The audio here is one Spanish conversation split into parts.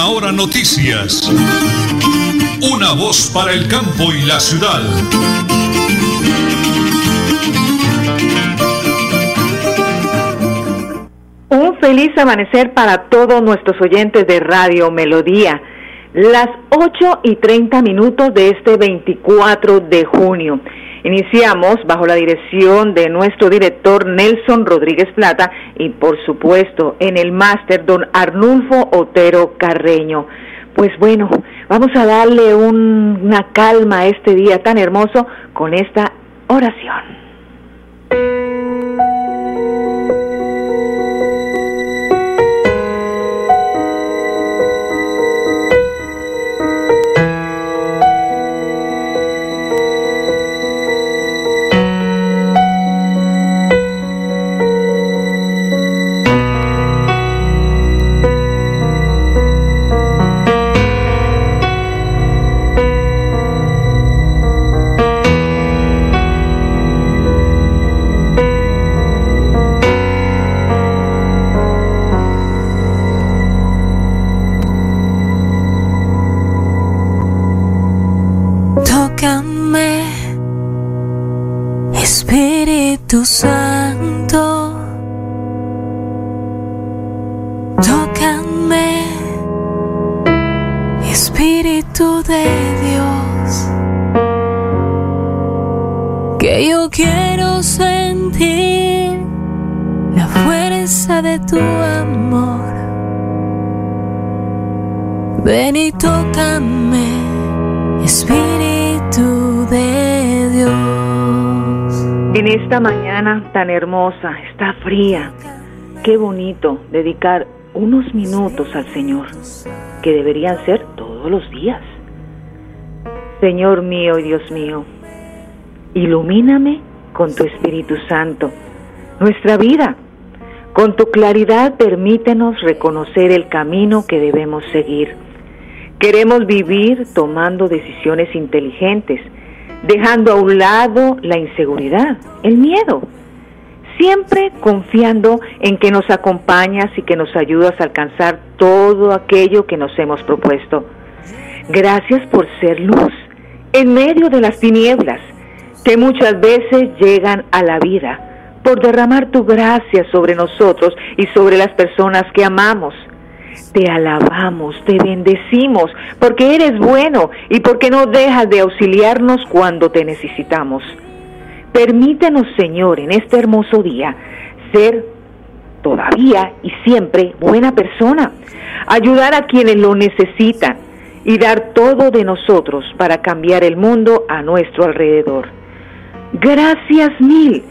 Última Hora Noticias. Una voz para el campo y la ciudad. Un feliz amanecer para todos nuestros oyentes de Radio Melodía. Las 8 y 30 minutos de este 24 de junio. Iniciamos bajo la dirección de nuestro director Nelson Rodríguez Plata y por supuesto en el máster don Arnulfo Otero Carreño. Pues bueno, vamos a darle una calma a este día tan hermoso con esta oración. Que yo quiero sentir la fuerza de tu amor. Ven y tócame, Espíritu de Dios. En esta mañana tan hermosa, está fría, qué bonito dedicar unos minutos al Señor, que deberían ser todos los días. Señor mío y Dios mío, ilumíname con tu Espíritu Santo, nuestra vida. Con tu claridad permítenos reconocer el camino que debemos seguir. Queremos vivir tomando decisiones inteligentes, dejando a un lado la inseguridad, el miedo, siempre confiando en que nos acompañas y que nos ayudas a alcanzar todo aquello que nos hemos propuesto. Gracias por ser luz en medio de las tinieblas que muchas veces llegan a la vida, por derramar tu gracia sobre nosotros y sobre las personas que amamos. Te alabamos, te bendecimos, porque eres bueno y porque no dejas de auxiliarnos cuando te necesitamos. Permítenos, Señor, en este hermoso día, ser todavía y siempre buena persona, ayudar a quienes lo necesitan y dar todo de nosotros para cambiar el mundo a nuestro alrededor. Gracias mil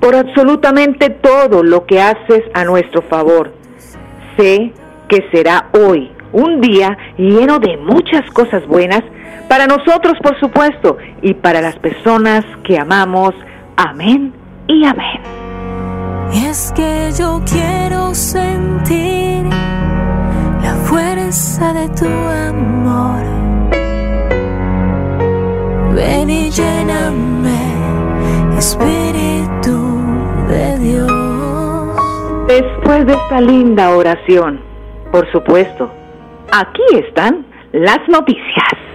por absolutamente todo lo que haces a nuestro favor. Sé que será hoy un día lleno de muchas cosas buenas para nosotros, por supuesto, y para las personas que amamos. Amén y amén. es que yo quiero sentir la fuerza de tu amor. Ven y lléname, Espíritu de Dios. Después de esta linda oración, por supuesto. Aquí están las noticias.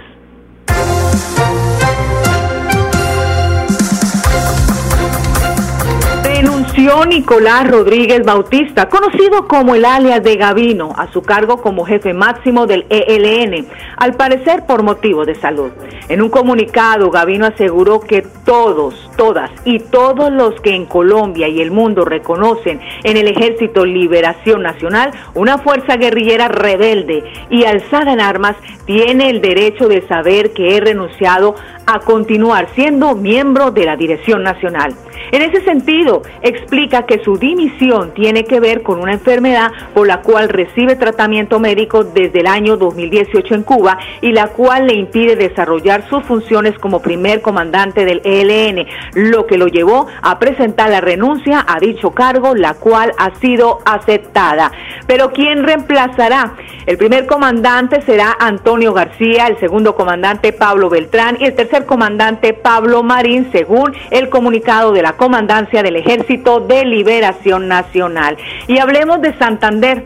Nicolás Rodríguez Bautista, conocido como el alias de Gavino, a su cargo como jefe máximo del ELN, al parecer por motivo de salud. En un comunicado, Gavino aseguró que todos, todas y todos los que en Colombia y el mundo reconocen en el Ejército Liberación Nacional una fuerza guerrillera rebelde y alzada en armas, tiene el derecho de saber que he renunciado a continuar siendo miembro de la Dirección Nacional. En ese sentido, explica que su dimisión tiene que ver con una enfermedad por la cual recibe tratamiento médico desde el año 2018 en Cuba y la cual le impide desarrollar sus funciones como primer comandante del ELN, lo que lo llevó a presentar la renuncia a dicho cargo, la cual ha sido aceptada. Pero ¿quién reemplazará? El primer comandante será Antonio García, el segundo comandante Pablo Beltrán y el tercer comandante Pablo Marín, según el comunicado de la Comandancia del Ejército de Liberación Nacional. Y hablemos de Santander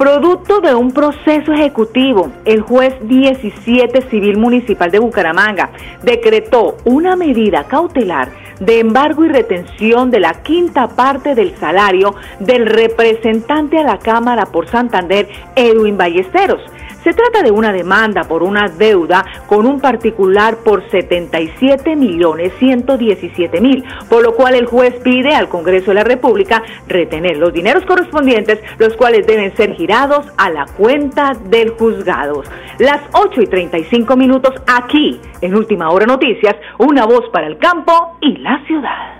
Producto de un proceso ejecutivo, el juez 17 Civil Municipal de Bucaramanga decretó una medida cautelar de embargo y retención de la quinta parte del salario del representante a la Cámara por Santander, Edwin Ballesteros se trata de una demanda por una deuda con un particular por 77 millones 117 mil, por lo cual el juez pide al Congreso de la República retener los dineros correspondientes, los cuales deben ser girados a la cuenta del juzgado. Las 8 y 35 minutos aquí, en Última Hora Noticias, una voz para el campo y la ciudad.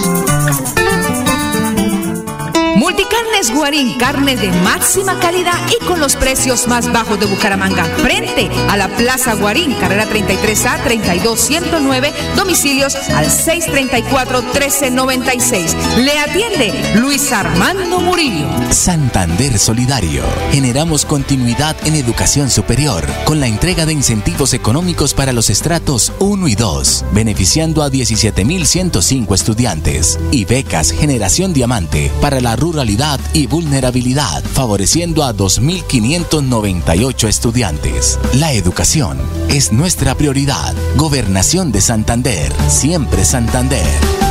Multicarnes Guarín, carne de máxima calidad y con los precios más bajos de Bucaramanga. Frente a la Plaza Guarín, carrera 33A 32109, domicilios al 634-1396. Le atiende Luis Armando Murillo. Santander Solidario. Generamos continuidad en educación superior con la entrega de incentivos económicos para los estratos 1 y 2, beneficiando a 17.105 estudiantes. Y becas Generación Diamante para la ruralidad y vulnerabilidad, favoreciendo a 2.598 estudiantes. La educación es nuestra prioridad. Gobernación de Santander, siempre Santander.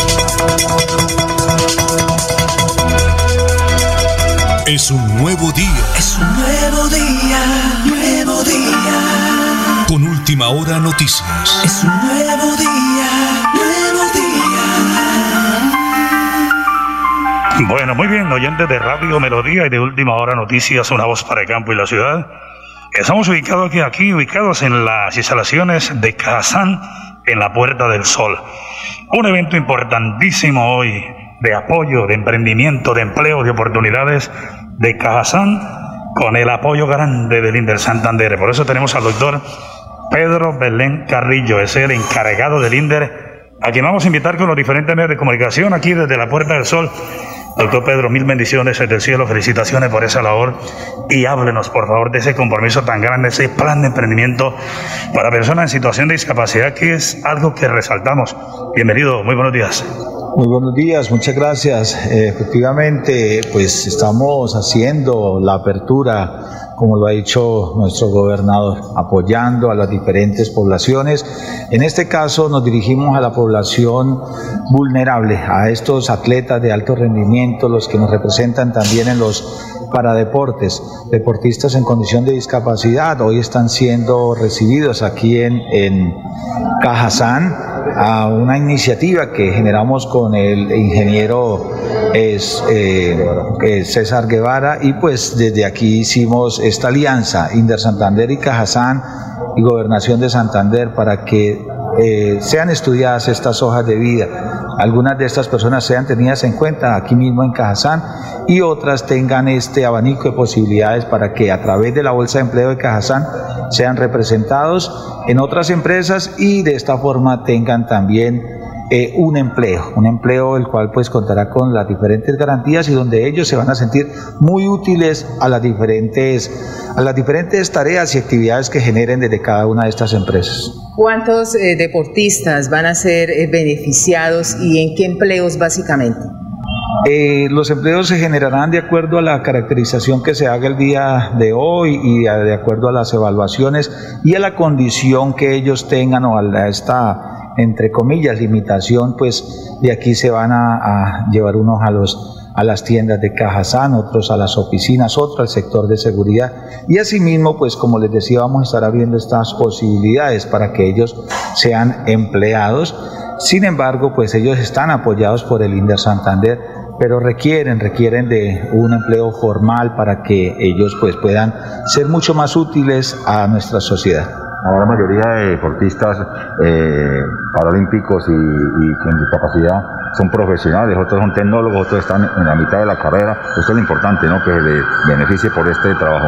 Es un nuevo día. Es un nuevo día, nuevo día. Con última hora noticias. Es un nuevo día, nuevo día. Bueno, muy bien, oyentes de Radio Melodía y de Última Hora Noticias, una voz para el campo y la ciudad. Estamos ubicados aquí, aquí ubicados en las instalaciones de Kazán, en la Puerta del Sol. Un evento importantísimo hoy de apoyo, de emprendimiento, de empleo, de oportunidades de Cajazán con el apoyo grande del Inder Santander. Por eso tenemos al doctor Pedro Belén Carrillo, es el encargado del INDER, a quien vamos a invitar con los diferentes medios de comunicación aquí desde la Puerta del Sol Doctor Pedro, mil bendiciones desde el cielo, felicitaciones por esa labor y háblenos por favor de ese compromiso tan grande, ese plan de emprendimiento para personas en situación de discapacidad que es algo que resaltamos. Bienvenido, muy buenos días. Muy buenos días, muchas gracias. Eh, efectivamente, pues estamos haciendo la apertura como lo ha dicho nuestro gobernador, apoyando a las diferentes poblaciones. En este caso nos dirigimos a la población vulnerable, a estos atletas de alto rendimiento, los que nos representan también en los paradeportes, deportistas en condición de discapacidad, hoy están siendo recibidos aquí en, en Cajazán a una iniciativa que generamos con el ingeniero es, eh, César Guevara. Y pues desde aquí hicimos esta alianza Inder Santander y Cajazán y Gobernación de Santander para que eh, sean estudiadas estas hojas de vida. Algunas de estas personas sean tenidas en cuenta aquí mismo en Cajazán y otras tengan este abanico de posibilidades para que a través de la Bolsa de Empleo de Cajazán sean representados en otras empresas y de esta forma tengan también eh, un empleo, un empleo el cual pues contará con las diferentes garantías y donde ellos se van a sentir muy útiles a las diferentes, a las diferentes tareas y actividades que generen desde cada una de estas empresas. ¿Cuántos eh, deportistas van a ser eh, beneficiados y en qué empleos básicamente? los empleos se generarán de acuerdo a la caracterización que se haga el día de hoy y de acuerdo a las evaluaciones y a la condición que ellos tengan o a esta entre comillas, limitación, pues de aquí se van a, llevar unos a los a las tiendas de Cajazán, otros a las oficinas, otros al sector de seguridad. Y asimismo, pues como les decía, vamos a estar abriendo estas posibilidades para que ellos sean empleados. Sin embargo, pues ellos están apoyados por el INDER Santander, pero requieren, requieren de un empleo formal para que ellos pues puedan ser mucho más útiles a nuestra sociedad. La mayoría de deportistas eh, paralímpicos y, y, con discapacidad son profesionales, otros son tecnólogos, otros están en la mitad de la carrera. Esto es lo importante, ¿no? Que se le beneficie por este trabajo.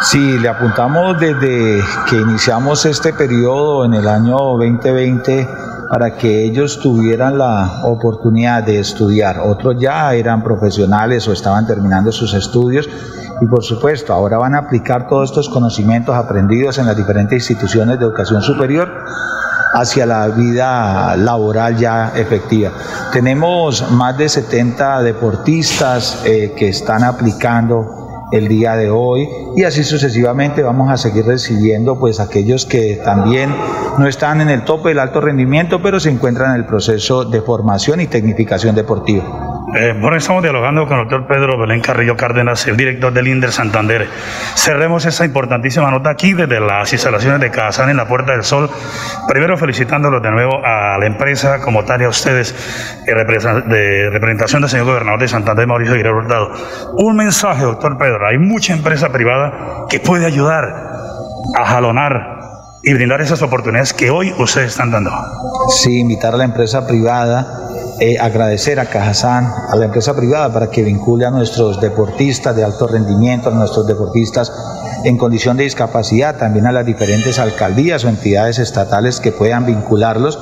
Sí, le apuntamos desde que iniciamos este periodo en el año 2020 para que ellos tuvieran la oportunidad de estudiar. Otros ya eran profesionales o estaban terminando sus estudios y por supuesto ahora van a aplicar todos estos conocimientos aprendidos en las diferentes instituciones de educación superior hacia la vida laboral ya efectiva. Tenemos más de 70 deportistas eh, que están aplicando el día de hoy y así sucesivamente vamos a seguir recibiendo pues aquellos que también no están en el tope del alto rendimiento pero se encuentran en el proceso de formación y tecnificación deportiva. Eh, bueno, estamos dialogando con el doctor Pedro Belén Carrillo Cárdenas, el director del INDER Santander. Cerremos esa importantísima nota aquí desde las instalaciones de Cazán en la Puerta del Sol. Primero felicitándolos de nuevo a la empresa como tal y a ustedes eh, de representación del señor gobernador de Santander, Mauricio Aguirre Hurtado. Un mensaje, doctor Pedro. Hay mucha empresa privada que puede ayudar a jalonar y brindar esas oportunidades que hoy ustedes están dando. Sí, invitar a la empresa privada eh, agradecer a Cajazán, a la empresa privada, para que vincule a nuestros deportistas de alto rendimiento, a nuestros deportistas en condición de discapacidad, también a las diferentes alcaldías o entidades estatales que puedan vincularlos,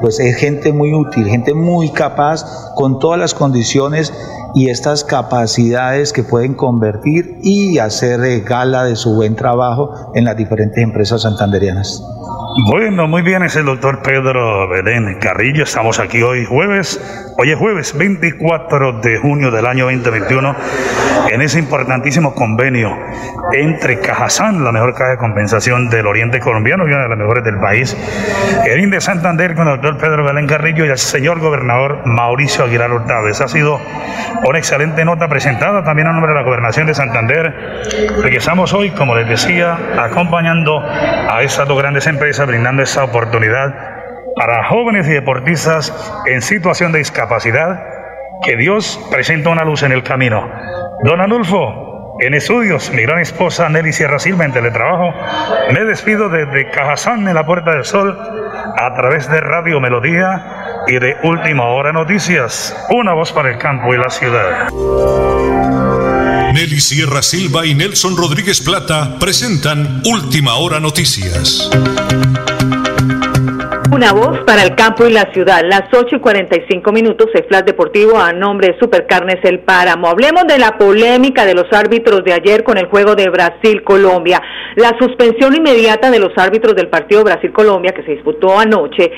pues es gente muy útil, gente muy capaz, con todas las condiciones y estas capacidades que pueden convertir y hacer eh, gala de su buen trabajo en las diferentes empresas santanderianas. Bueno, muy bien, es el doctor Pedro Belén Carrillo. Estamos aquí hoy jueves, hoy es jueves 24 de junio del año 2021, en ese importantísimo convenio entre Cajazán, la mejor caja de compensación del oriente colombiano y una de las mejores del país, el de Santander con el doctor Pedro Belén Carrillo y el señor gobernador Mauricio Aguilar Hurtado. Esa ha sido una excelente nota presentada también a nombre de la gobernación de Santander. Regresamos hoy, como les decía, acompañando a estas dos grandes empresas brindando esa oportunidad para jóvenes y deportistas en situación de discapacidad, que Dios presenta una luz en el camino. Don Anulfo, en estudios, mi gran esposa Nelly Sierra Silva en teletrabajo, me despido desde Cajazán en la Puerta del Sol a través de Radio Melodía y de Última Hora Noticias, una voz para el campo y la ciudad. Nelly Sierra Silva y Nelson Rodríguez Plata presentan Última Hora Noticias. Una voz para el campo y la ciudad. Las 8 y 45 minutos, el Flash Deportivo a nombre de Supercarnes El Páramo. Hablemos de la polémica de los árbitros de ayer con el juego de Brasil-Colombia. La suspensión inmediata de los árbitros del partido Brasil-Colombia que se disputó anoche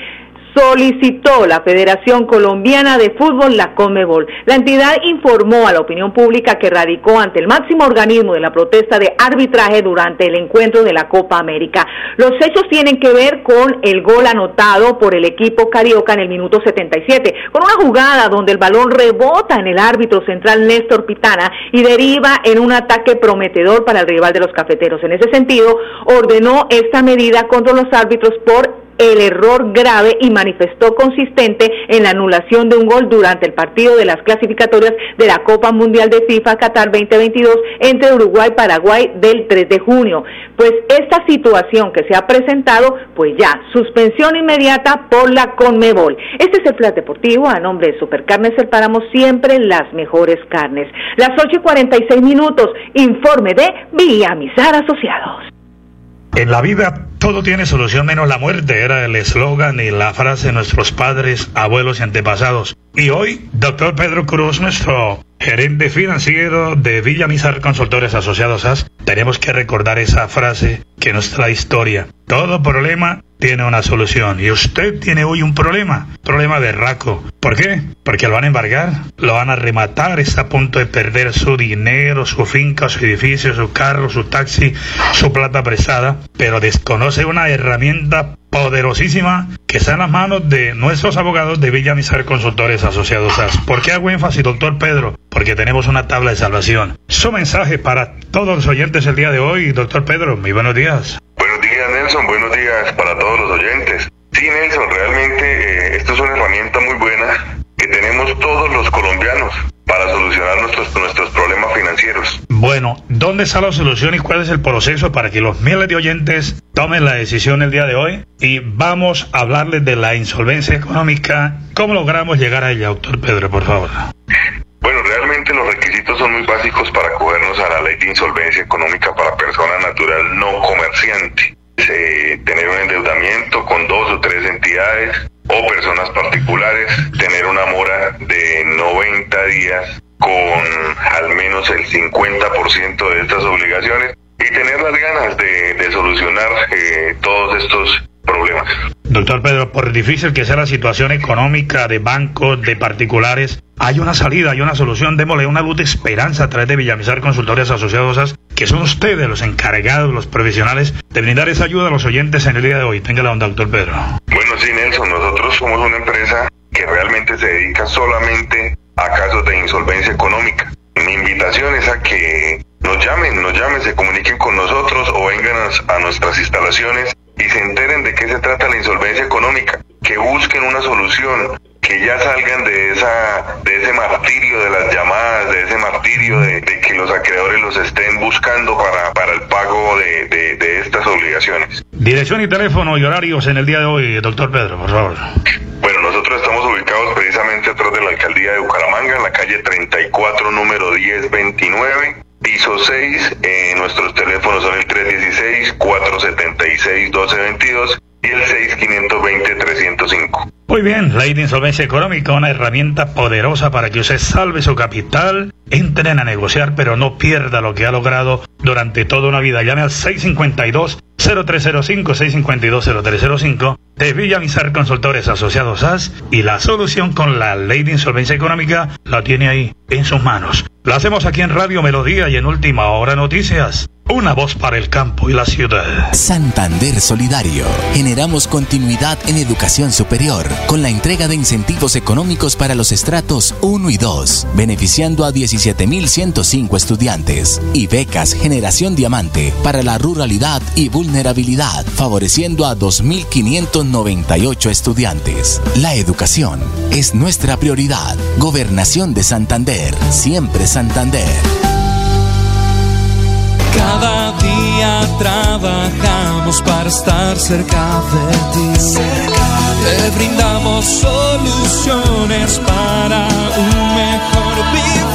solicitó la Federación Colombiana de Fútbol, la Conmebol. La entidad informó a la opinión pública que radicó ante el máximo organismo de la protesta de arbitraje durante el encuentro de la Copa América. Los hechos tienen que ver con el gol anotado por el equipo carioca en el minuto 77, con una jugada donde el balón rebota en el árbitro central Néstor Pitana y deriva en un ataque prometedor para el rival de los cafeteros. En ese sentido, ordenó esta medida contra los árbitros por el error grave y manifestó consistente en la anulación de un gol durante el partido de las clasificatorias de la Copa Mundial de FIFA Qatar 2022 entre Uruguay y Paraguay del 3 de junio. Pues esta situación que se ha presentado, pues ya, suspensión inmediata por la Conmebol. Este es el Plan Deportivo a nombre de Supercarnes Páramo, siempre las mejores carnes. Las 8 y 46 minutos, informe de Villamizar Asociados. En la vida todo tiene solución menos la muerte, era el eslogan y la frase de nuestros padres, abuelos y antepasados. Y hoy, doctor Pedro Cruz, nuestro gerente financiero de Villa Mizar Consultores Asociados AS, tenemos que recordar esa frase que nos trae historia. Todo problema tiene una solución y usted tiene hoy un problema, problema de raco. ¿Por qué? Porque lo van a embargar, lo van a rematar, está a punto de perder su dinero, su finca, su edificio, su carro, su taxi, su plata prestada, pero desconoce una herramienta poderosísima que está en las manos de nuestros abogados de Villa Mizar Consultores Asociados AS. ¿Por qué hago énfasis, doctor Pedro? Porque tenemos una tabla de salvación. Su mensaje para todos los oyentes el día de hoy, doctor Pedro, muy buenos días. Buenos días, Nelson. Buenos días para todos los oyentes. Sí, Nelson, realmente eh, esto es una herramienta muy buena que tenemos todos los colombianos para solucionar nuestros, nuestros problemas financieros. Bueno, ¿dónde está la solución y cuál es el proceso para que los miles de oyentes tomen la decisión el día de hoy? Y vamos a hablarles de la insolvencia económica. ¿Cómo logramos llegar a ella, doctor Pedro, por favor? Bueno, realmente los requisitos son muy básicos para acogernos a la ley de insolvencia económica para persona natural no comerciante. tener un endeudamiento con dos o tres entidades o personas particulares, tener una mora de 90 días con al menos el 50% de estas obligaciones y tener las ganas de, solucionar eh, todos estos problemas. Doctor Pedro, por difícil que sea la situación económica de bancos, de particulares, hay una salida, hay una solución. Démosle una luz de esperanza a través de Villamizar Consultorias Asociadas, que son ustedes los encargados, los profesionales, de brindar esa ayuda a los oyentes en el día de hoy. Tenga la onda, doctor Pedro. Bueno, sí, Nelson, nosotros somos una empresa que realmente se dedica solamente a casos de insolvencia económica. Mi invitación es a que nos llamen, nos llamen, se comuniquen con nosotros o vengan a, nuestras instalaciones y se enteren de qué se trata la insolvencia económica, que busquen una solución, que ya salgan de esa de ese martirio de las llamadas, de ese martirio de, que los acreedores los estén buscando para, para el pago de, de, estas obligaciones. Dirección y teléfono y horarios en el día de hoy, doctor Pedro, por favor. Bueno, nosotros precisamente atrás de la alcaldía de Bucaramanga, en la calle 34, número 1029 piso 6. Eh, nuestros teléfonos son el 316-476-1222 y el 6520-305. Muy bien, Ley de Insolvencia Económica, una herramienta poderosa para que usted salve su capital, entren a negociar, pero no pierda lo que ha logrado durante toda una vida. Llame al 652 0305 652 0305 de Villamizar Consultores Asociados AS y la solución con la ley de insolvencia económica la tiene ahí en sus manos. Lo hacemos aquí en Radio Melodía y en Última Hora Noticias. Una voz para el campo y la ciudad. Santander Solidario. Generamos continuidad en educación superior con la entrega de incentivos económicos para los estratos 1 y 2, beneficiando a 17.105 estudiantes. Y becas Generación Diamante para la ruralidad y vulnerabilidad, favoreciendo a 2.598 estudiantes. La educación es nuestra prioridad. Gobernación de Santander. Siempre Santander. Cada día trabajamos para estar cerca de ti. Te brindamos soluciones para un mejor vivir.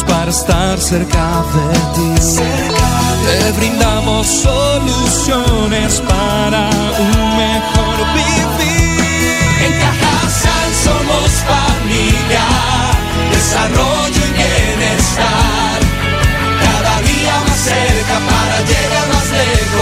para estar cerca de ti. Te brindamos soluciones para un mejor vivir. En Cajasal somos familia, desarrollo y bienestar. Cada día más cerca para llegar más lejos.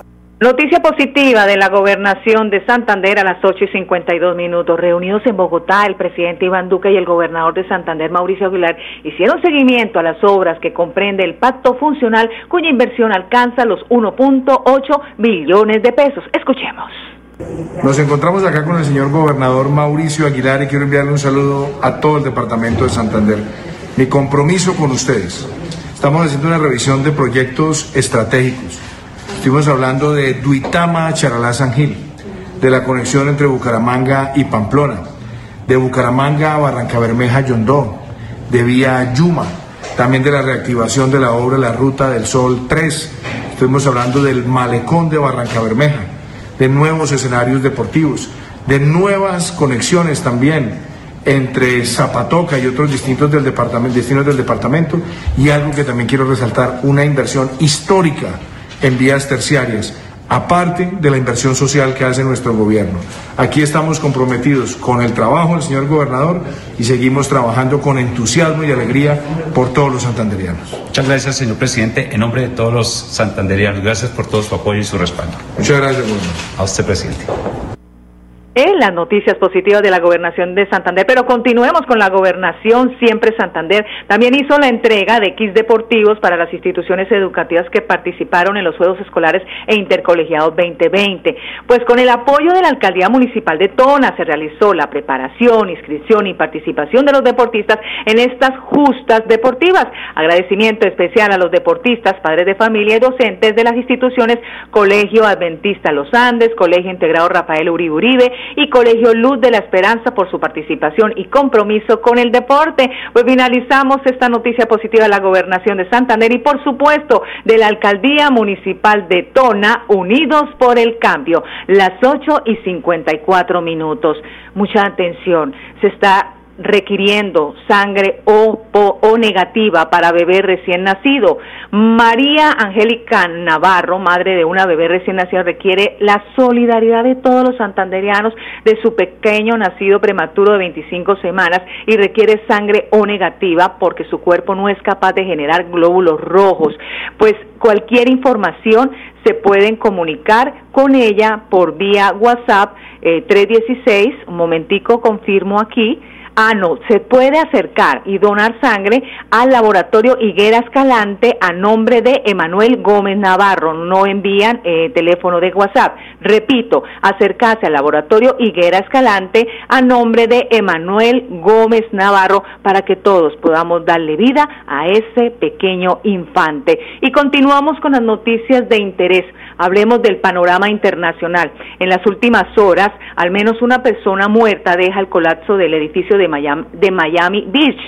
Noticia positiva de la gobernación de Santander a las 8 y 52 minutos. Reunidos en Bogotá, el presidente Iván Duque y el gobernador de Santander, Mauricio Aguilar, hicieron seguimiento a las obras que comprende el pacto funcional cuya inversión alcanza los 1.8 billones de pesos. Escuchemos. Nos encontramos acá con el señor gobernador Mauricio Aguilar y quiero enviarle un saludo a todo el departamento de Santander. Mi compromiso con ustedes. Estamos haciendo una revisión de proyectos estratégicos. Estuvimos hablando de Duitama Charalá San Gil, de la conexión entre Bucaramanga y Pamplona, de Bucaramanga a Barranca Bermeja Yondó, de Vía Yuma, también de la reactivación de la obra La Ruta del Sol 3. Estuvimos hablando del malecón de Barranca Bermeja, de nuevos escenarios deportivos, de nuevas conexiones también entre Zapatoca y otros distintos del departamento, destinos del departamento y algo que también quiero resaltar, una inversión histórica en vías terciarias, aparte de la inversión social que hace nuestro gobierno. Aquí estamos comprometidos con el trabajo del señor gobernador y seguimos trabajando con entusiasmo y alegría por todos los santanderianos. Muchas gracias, señor presidente. En nombre de todos los santanderianos, gracias por todo su apoyo y su respaldo. Muchas gracias, gobernador. A usted, presidente. En las noticias positivas de la gobernación de Santander, pero continuemos con la gobernación siempre Santander. También hizo la entrega de kits deportivos para las instituciones educativas que participaron en los Juegos Escolares e Intercolegiados 2020. Pues con el apoyo de la Alcaldía Municipal de Tona se realizó la preparación, inscripción y participación de los deportistas en estas justas deportivas. Agradecimiento especial a los deportistas, padres de familia y docentes de las instituciones Colegio Adventista Los Andes, Colegio Integrado Rafael Uribe Uribe, y Colegio Luz de la Esperanza por su participación y compromiso con el deporte. Pues finalizamos esta noticia positiva de la gobernación de Santander y por supuesto de la alcaldía municipal de Tona, Unidos por el Cambio, las 8 y 54 minutos. Mucha atención, se está requiriendo sangre o, o, negativa para bebé recién nacido. María Angélica Navarro, madre de una bebé recién nacida, requiere la solidaridad de todos los santanderianos de su pequeño nacido prematuro de 25 semanas y requiere sangre o negativa porque su cuerpo no es capaz de generar glóbulos rojos. Pues cualquier información se pueden comunicar con ella por vía WhatsApp eh, 316, un momentico confirmo aquí, Ah, no, se puede acercar y donar sangre al laboratorio Higuera Escalante a nombre de Emanuel Gómez Navarro. No envían eh, teléfono de WhatsApp. Repito, acercarse al laboratorio Higuera Escalante a nombre de Emanuel Gómez Navarro para que todos podamos darle vida a ese pequeño infante. Y continuamos con las noticias de interés. Hablemos del panorama internacional. En las últimas horas, al menos una persona muerta deja el colapso del edificio de Miami, Beach.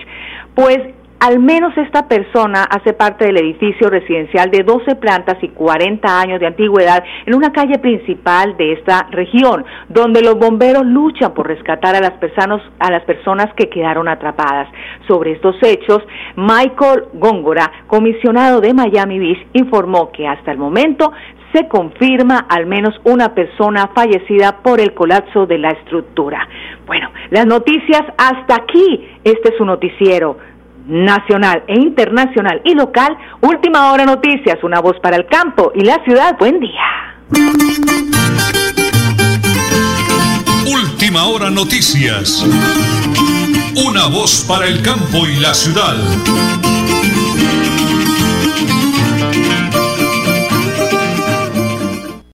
Pues al menos esta persona hace parte del edificio residencial de 12 plantas y 40 años de antigüedad en una calle principal de esta región, donde los bomberos luchan por rescatar a las personas que quedaron atrapadas. Sobre estos hechos, Michael Góngora, comisionado de Miami Beach, informó que hasta el momento se confirma al menos una persona fallecida por el colapso de la estructura. Bueno, las noticias hasta aquí. Este es su noticiero nacional e internacional y local. Última hora noticias, una voz para el campo y la ciudad. Buen día. Última hora noticias. Una voz para el campo y la ciudad.